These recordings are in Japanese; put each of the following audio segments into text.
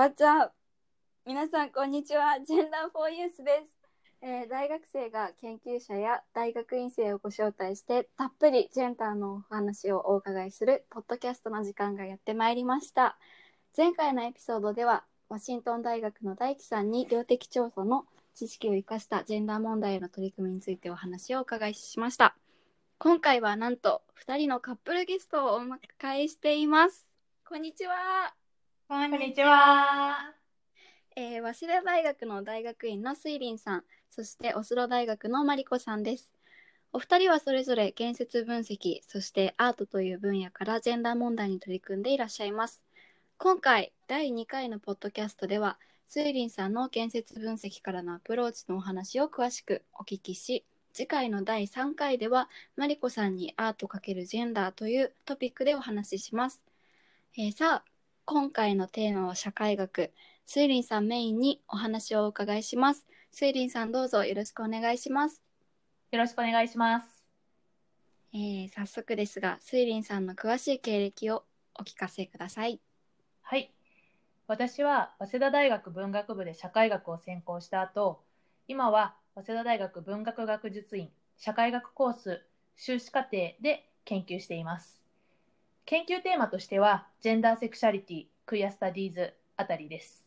What's up? 皆さんこんにちは。ジェンダーフォーユースです、えー大学生が研究者や大学院生をご招待してたっぷりジェンダーのお話をお伺いするポッドキャストの時間がやってまいりました。前回のエピソードではワシントン大学の大樹さんに量的調査の知識を生かしたジェンダー問題への取り組みについてお話をお伺いしました。今回はなんと2人のカップルゲストをお迎えしています。こんにちは。こんにちは。えー、早稲田大学の大学院のスイリンさん、そしてオスロ大学のマリコさんです。お二人はそれぞれ建設分析、そしてアートという分野からジェンダー問題に取り組んでいらっしゃいます。今回、第2回のポッドキャストでは、スイリンさんの建設分析からのアプローチのお話を詳しくお聞きし、次回の第3回では、マリコさんにアート×ジェンダーというトピックでお話しします。えーさあ、今回のテーマは社会学。スイリンさんメインにお話をお伺いします。スイリンさんどうぞよろしくお願いします。よろしくお願いします。えー早速ですが、スイリンさんの詳しい経歴をお聞かせください。はい。私は早稲田大学文学部で社会学を専攻した後、今は早稲田大学文学学術院社会学コース修士課程で研究しています。研究テーマとしては、ジェンダーセクシャリティ、クイアスタディーズあたりです。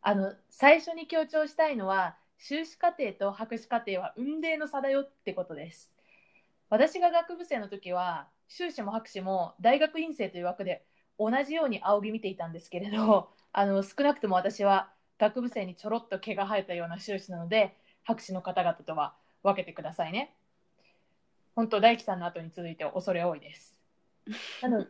あの、最初に強調したいのは、修士課程と博士課程は運命の差だよってことです。私が学部生の時は、修士も博士も大学院生という枠で同じように仰ぎ見ていたんですけれど、あの、少なくとも私は学部生にちょろっと毛が生えたような修士なので、博士の方々とは分けてくださいね。本当、大樹さんの後に続いて恐れ多いです。なの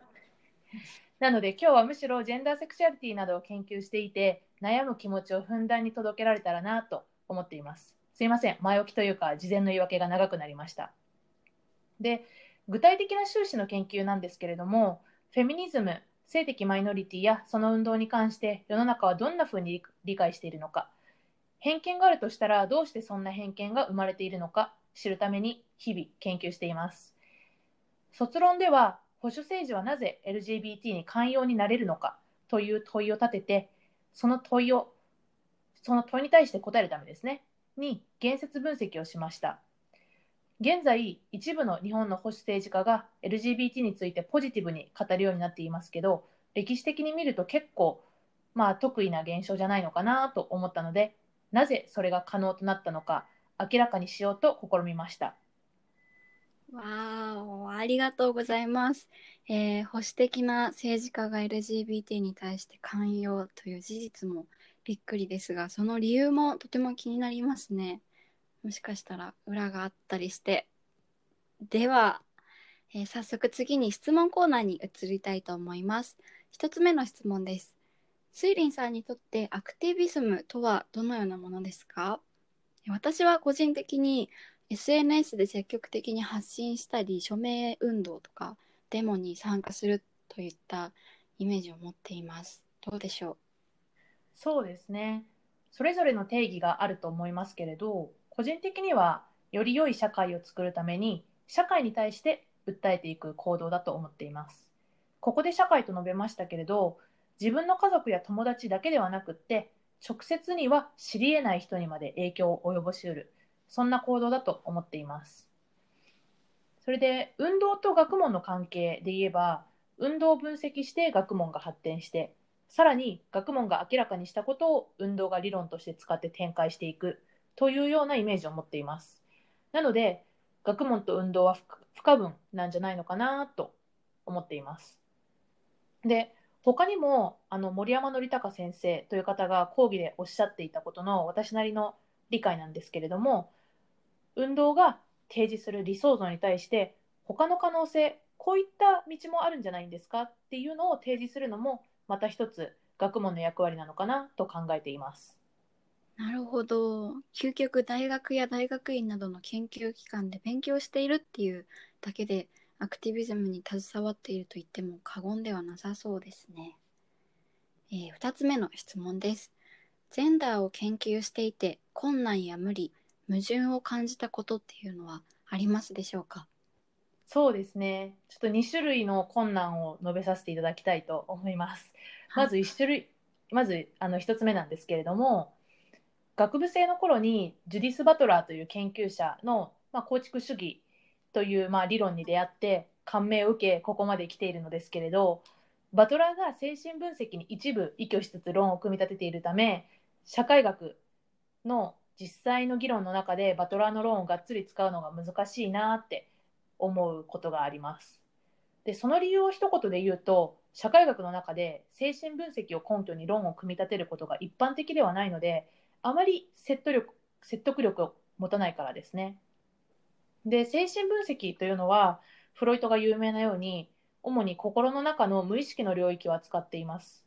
なので今日はむしろジェンダーセクシャリティなどを研究していて悩む気持ちをふんだんに届けられたらなと思っています。すいません、前置きというか事前の言い訳が長くなりました。で、具体的な修士の研究なんですけれども、フェミニズム、性的マイノリティやその運動に関して世の中はどんなふうに理解しているのか、偏見があるとしたらどうしてそんな偏見が生まれているのか知るために日々研究しています。卒論では保守政治はなぜ LGBT に寛容になれるのかという問いを立ててその問いをその問いに対して答えるためですねに言説分析をしました。現在一部の日本の保守政治家が LGBT についてポジティブに語るようになっていますけど歴史的に見ると結構まあ得意な現象じゃないのかなと思ったのでなぜそれが可能となったのか明らかにしようと試みました。わーお、ありがとうございます。えー保守的な政治家が LGBT に対して寛容という事実もびっくりですが、その理由もとても気になりますね。もしかしたら裏があったりして。では、えー早速次に質問コーナーに移りたいと思います。一つ目の質問です。スイリンさんにとってアクティビズムとはどのようなものですか？私は個人的に SNS で積極的に発信したり署名運動とかデモに参加するといったイメージを持っていますどうでしょう？そうですね。それぞれの定義があると思いますけれど、個人的にはより良い社会を作るために、社会に対して訴えていく行動だと思っています。ここで社会と述べましたけれど、自分の家族や友達だけではなくって、直接には知り得ない人にまで影響を及ぼしうる、そんな行動だと思っています。それで、運動と学問の関係で言えば、運動を分析して学問が発展して、さらに学問が明らかにしたことを運動が理論として使って展開していくというようなイメージを持っています。なので、学問と運動は不可分なんじゃないのかなと思っています。で、他にもあの森山則隆先生という方が講義でおっしゃっていたことの私なりの理解なんですけれども、運動が提示する理想像に対して他の可能性、こういった道もあるんじゃないんですか？っていうのを提示するのもまた一つ学問の役割なのかな？と考えています。なるほど。究極大学や大学院などの研究機関で勉強しているっていうだけでアクティビズムに携わっていると言っても過言ではなさそうですね、えー、2つ目の質問です。ジェンダーを研究していて困難や無理矛盾を感じたことっていうのはありますでしょうか？そうですね。ちょっと2種類の困難を述べさせていただきたいと思います。まず1種類、まずあの1つ目なんですけれども学部生の頃にジュディス・バトラーという研究者の、まあ、構築主義という、まあ、理論に出会って感銘を受けここまで来ているのですけれどバトラーが精神分析に一部依拠しつつ論を組み立てているため社会学の実際の議論の中でバトラーの論をがっつり使うのが難しいなって思うことがあります。でその理由を一言で言うと社会学の中で精神分析を根拠に論を組み立てることが一般的ではないのであまり説得力説得力を持たないからですね。で精神分析というのはフロイトが有名なように主に心の中の無意識の領域を扱っています。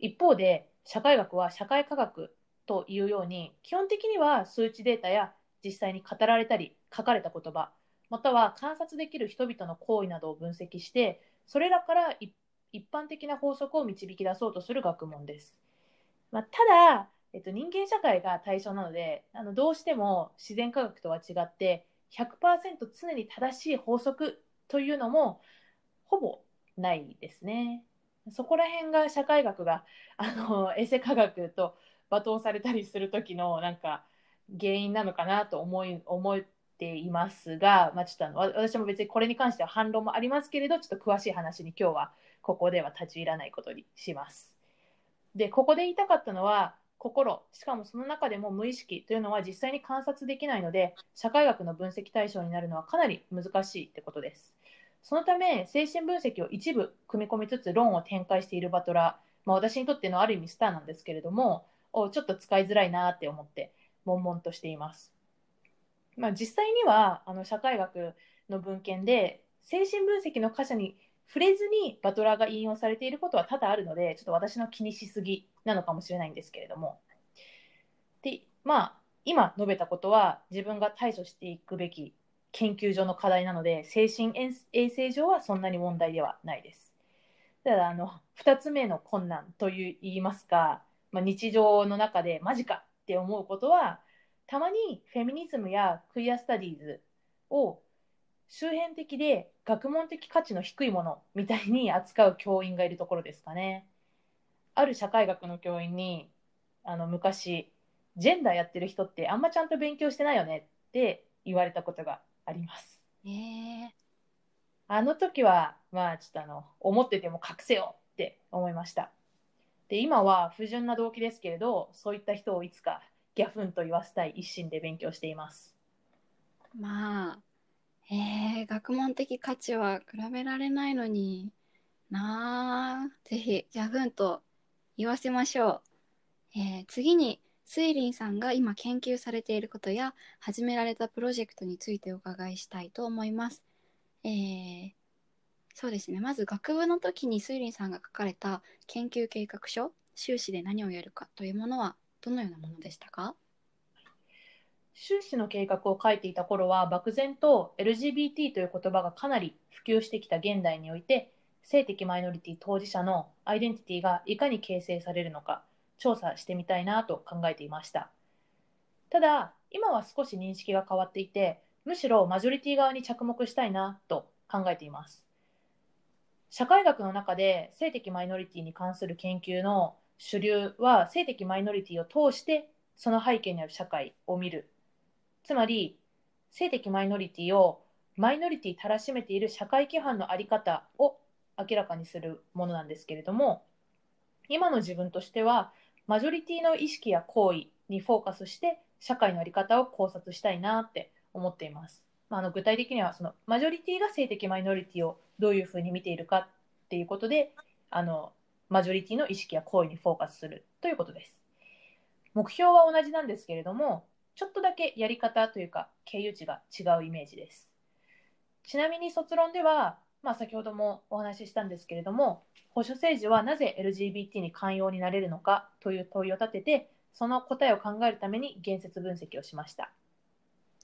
一方で社会学は社会科学というように基本的には数値データや実際に語られたり書かれた言葉または観察できる人々の行為などを分析してそれらから一般的な法則を導き出そうとする学問です。まあ、ただ、えっと、人間社会が対象なのであのどうしても自然科学とは違って100%常に正しい法則というのもほぼないですね。そこら辺が社会学があのエセ科学と罵倒されたりする時のなんか原因なのかなと思い思っていますが、まあ、ちょっとあの私も別にこれに関しては反論もありますけれどちょっと詳しい話に今日はここでは立ち入らないことにします。でここで言いたかったのは心しかもその中でも無意識というのは実際に観察できないので社会学の分析対象になるのはかなり難しいってことです。そのため精神分析を一部組み込みつつ論を展開しているバトラー、まあ、私にとってのある意味スターなんですけれどもをちょっと使いづらいなって思って悶々としています。まあ、実際にはあの社会学の文献で精神分析の箇所に触れずにバトラーが引用されていることは多々あるのでちょっと私の気にしすぎなのかもしれないんですけれどもでまあ今述べたことは自分が対処していくべき研究上の課題なので精神衛生上はそんなに問題ではないです。ただあの2つ目の困難といいますかまあ、日常の中でマジかって思うことはたまにフェミニズムやクイアスタディーズを周辺的で学問的価値の低いものみたいに扱う教員がいるところですかね。ある社会学の教員にあの昔ジェンダーやってる人ってあんまちゃんと勉強してないよねって言われたことがあります。えー、あの時はまあちょっとあの思ってても隠せよって思いました。で今は不純な動機ですけれどそういった人をいつかギャフンと言わせたい一心で勉強しています。まあえー、学問的価値は比べられないのになあぜひギャフンと言わせましょう、えー、次にスイリンさんが今研究されていることや始められたプロジェクトについてお伺いしたいと思います。えー、そうですね。まず学部の時にスイリンさんが書かれた研究計画書修士で何をやるかというものはどのようなものでしたか？修士の計画を書いていた頃は漠然と LGBT という言葉がかなり普及してきた現代において性的マイノリティ当事者のアイデンティティがいかに形成されるのか調査してみたいなと考えていました。ただ今は少し認識が変わっていてむしろマジョリティ側に着目したいなと考えています。社会学の中で性的マイノリティに関する研究の主流は性的マイノリティを通してその背景にある社会を見るつまり性的マイノリティをマイノリティたらしめている社会規範の在り方を明らかにするものなんですけれども今の自分としてはマジョリティの意識や行為にフォーカスして社会の在り方を考察したいなって思っています。まあ、あの具体的にはそのマジョリティが性的マイノリティをどういうふうに見ているかっていうことであのマジョリティの意識や行為にフォーカスするということです。目標は同じなんですけれどもちょっとだけやり方というか経由値が違うイメージです。ちなみに卒論では、まあ、先ほどもお話ししたんですけれども保守政治はなぜ LGBT に寛容になれるのかという問いを立ててその答えを考えるために言説分析をしました。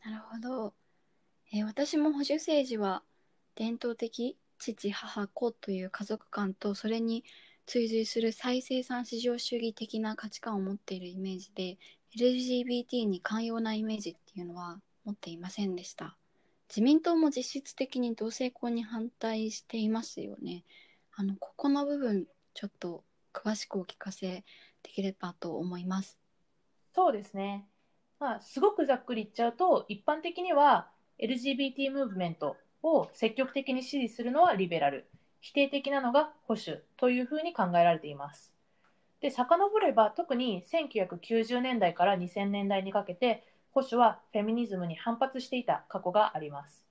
なるほど。えー、私も保守政治は伝統的父母子という家族観とそれに追随する再生産至上主義的な価値観を持っているイメージで LGBT に寛容なイメージっていうのは持っていませんでした自民党も実質的に同性婚に反対していますよねあのここの部分ちょっと詳しくお聞かせできればと思います。そうですね。まあ、すごくざっくり言っちゃうと、一般的には LGBT ムーブメントを積極的に支持するのはリベラル、否定的なのが保守というふうに考えられています。で、遡れば特に1990年代から2000年代にかけて保守はフェミニズムに反発していた過去があります。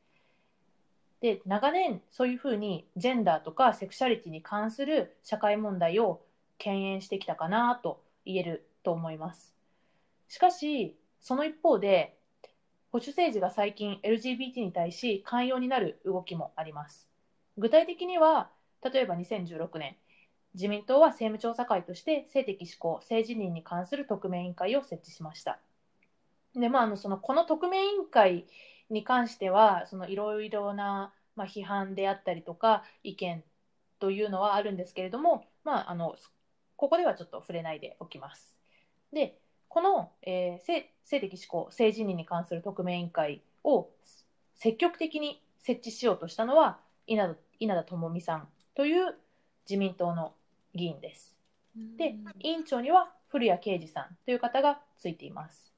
で、長年そういうふうにジェンダーとかセクシャリティに関する社会問題を敬遠してきたかなと言えると思います。しかし、その一方で、保守政治が最近 LGBT に対し寛容になる動きもあります。具体的には、例えば2016年、自民党は政務調査会として性的指向、性自認に関する特命委員会を設置しました。で、まあ、あのそのこの特命委員会に関しては、いろいろな、まあ、批判であったりとか、意見というのはあるんですけれども、まあ、あのここではちょっと触れないでおきます。で、この、えー性性的指向、性自認に関する特命委員会を積極的に設置しようとしたのは稲田稲田朋美さんという自民党の議員です。で、委員長には古谷啓二さんという方がついています。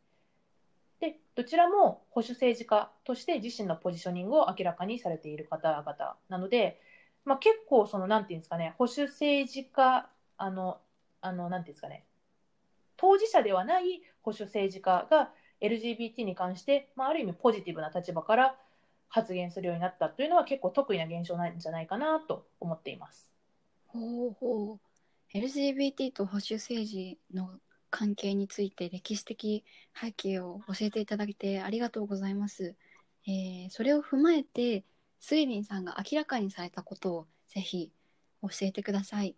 で、どちらも保守政治家として自身のポジショニングを明らかにされている方々なので、まあ、結構その、なんていうんですかね、保守政治家、あの、あの、なんていうんですかね、当事者ではない保守政治家が LGBT に関して、まあ、ある意味ポジティブな立場から発言するようになったというのは結構得意な現象なんじゃないかなと思っています。ほうほう LGBT と保守政治の関係について歴史的背景を教えていただいてありがとうございます。えーそれを踏まえてスイリンさんが明らかにされたことをぜひ教えてください。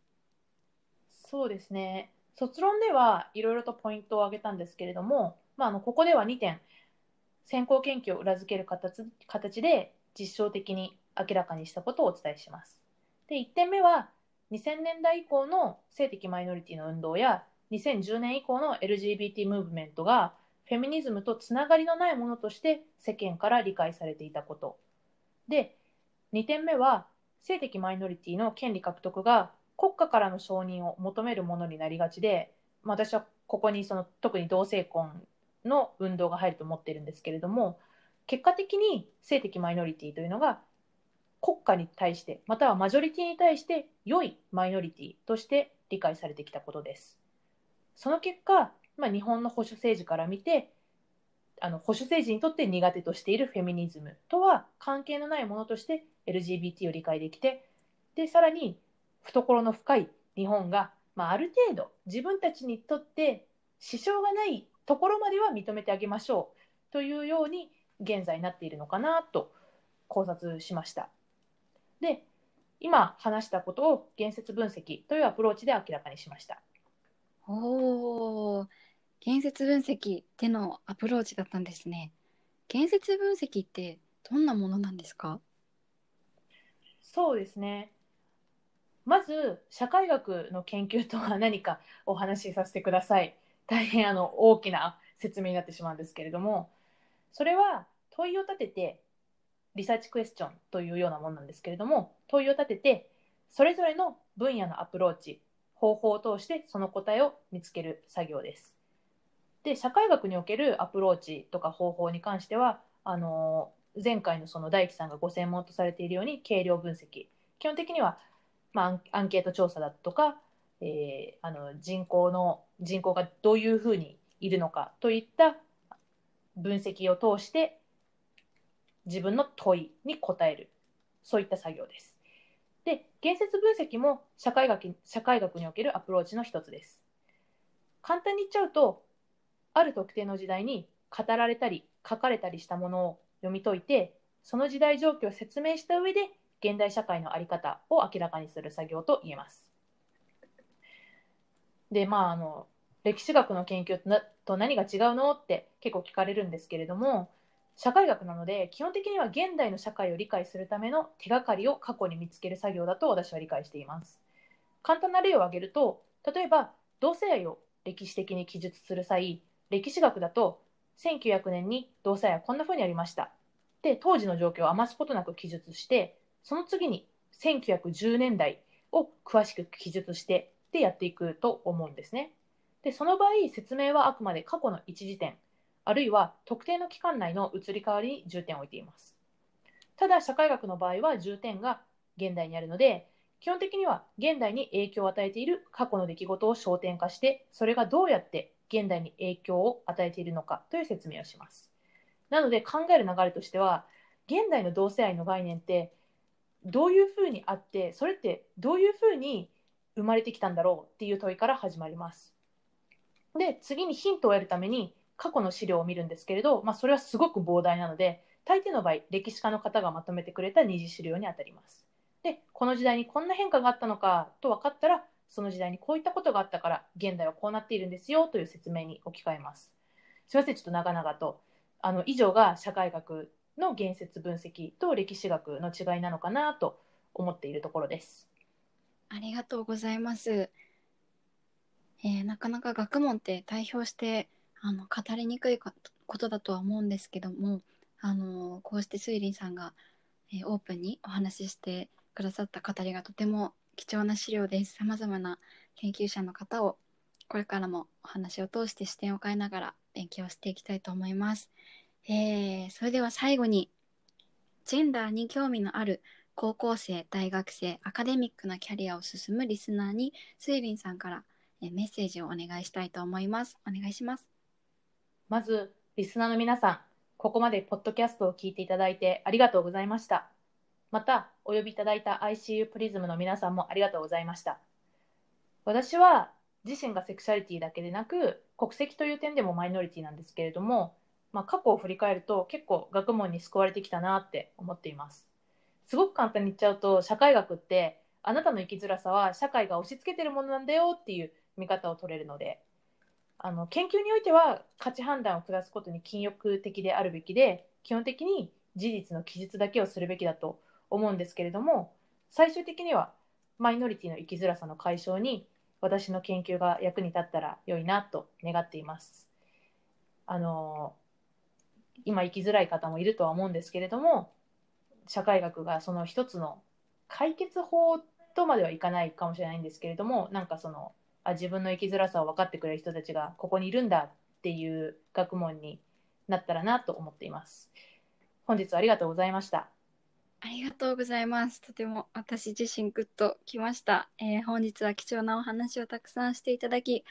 そうですね。卒論ではいろいろとポイントを挙げたんですけれども、まあ、あのここでは2点、先行研究を裏付ける形形で実証的に明らかにしたことをお伝えします。で、1点目は、2000年代以降の性的マイノリティの運動や、2010年以降の LGBT ムーブメントが、フェミニズムとつながりのないものとして世間から理解されていたこと。で、2点目は、性的マイノリティの権利獲得が国家からの承認を求めるものになりがちで、まあ私はここにその特に同性婚の運動が入ると思ってるんですけれども、結果的に性的マイノリティというのが国家に対して、またはマジョリティに対して良いマイノリティとして理解されてきたことです。その結果、まあ、日本の保守政治から見て、あの保守政治にとって苦手としているフェミニズムとは関係のないものとして LGBT を理解できて、で、さらに懐の深い日本が、まあ、ある程度自分たちにとって支障がないところまでは認めてあげましょうというように現在なっているのかなと考察しました。で、今話したことを言説分析というアプローチで明らかにしました。おお、言説分析でのアプローチだったんですね。言説分析ってどんなものなんですか？そうですね。まず、社会学の研究とは何かお話しさせてください。大変あの大きな説明になってしまうんですけれども、それは問いを立てて、リサーチクエスチョンというようなものなんですけれども、問いを立てて、それぞれの分野のアプローチ、方法を通してその答えを見つける作業です。で、社会学におけるアプローチとか方法に関しては、あの前回のその大樹さんがご専門とされているように軽量分析基本的には、まあ、アンケート調査だとか、えーあの人口の人口がどういうふうにいるのかといった分析を通して自分の問いに答えるそういった作業です。で言説分析も社会学社会学におけるアプローチの一つです。簡単に言っちゃうとある特定の時代に語られたり書かれたりしたものを読み解いてその時代状況を説明した上で現代社会の在り方を明らかにする作業と言えます。でまああの歴史学の研究と何が違うのって結構聞かれるんですけれども社会学なので基本的には現代の社会を理解するための手がかりを過去に見つける作業だと私は理解しています。簡単な例を挙げると例えば同性愛を歴史的に記述する際歴史学だと1900年に同性愛はこんな風にありました。で、当時の状況を余すことなく記述して、その次に1910年代を詳しく記述して、でやっていくと思うんですね。で、その場合、説明はあくまで過去の一時点、あるいは特定の期間内の移り変わりに重点を置いています。ただ、社会学の場合は重点が現代にあるので、基本的には現代に影響を与えている過去の出来事を焦点化して、それがどうやって現代に影響を与えているのかという説明をします。なので考える流れとしては、現代の同性愛の概念ってどういうふうにあって、それってどういうふうに生まれてきたんだろうっていう問いから始まります。で、次にヒントを得るために過去の資料を見るんですけれど、まあ、それはすごく膨大なので、大抵の場合、歴史家の方がまとめてくれた二次資料にあたります。で、この時代にこんな変化があったのかと分かったら、その時代にこういったことがあったから、現代はこうなっているんですよという説明に置き換えます。すいません、ちょっと長々と。あの以上が社会学の言説分析と歴史学の違いなのかなと思っているところです。ありがとうございます。えーなかなか学問って代表してあの語りにくいことだとは思うんですけども、あのこうしてスイリンさんが、えーオープンにお話ししてくださった語りがとても貴重な資料です。さまざまな研究者の方をこれからもお話を通して視点を変えながら勉強していきたいと思います。えーそれでは最後にジェンダーに興味のある高校生、大学生、アカデミックなキャリアを進むリスナーにスイリンさんからメッセージをお願いしたいと思います。お願いします。まず、リスナーの皆さん、ここまでポッドキャストを聞いていただいてありがとうございました。また、お呼びいただいた ICU プリズムの皆さんもありがとうございました。私は自身がセクシャリティだけでなく、国籍という点でもマイノリティなんですけれども、まあ、過去を振り返ると結構学問に救われてきたなって思っています。すごく簡単に言っちゃうと、社会学って、あなたの生きづらさは社会が押し付けてるものなんだよっていう見方を取れるので、あの研究においては価値判断を下すことに禁欲的であるべきで基本的に事実の記述だけをするべきだと思うんですけれども最終的にはマイノリティの生きづらさの解消に私の研究が役に立ったら良いなと願っています。あの今生きづらい方もいるとは思うんですけれども社会学がその一つの解決法とまではいかないかもしれないんですけれどもなんかそのあ自分の生きづらさを分かってくれる人たちがここにいるんだっていう学問になったらなと思っています。本日はありがとうございました。ありがとうございます。とても私自身グッときました、えー本日は貴重なお話をたくさんしていただき、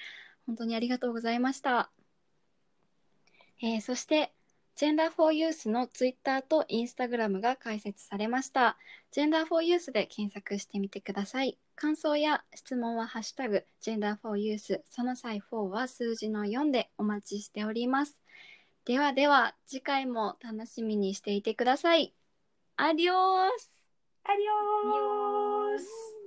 本当にありがとうございました。えーそして、Gender for Youth の Twitter と Instagram が開設されました。Gender for Youth で検索してみてください。感想や質問はハッシュタグ Gender for Youth その際4は数字の4でお待ちしております。ではでは次回も楽しみにしていてください。アディオースアディオース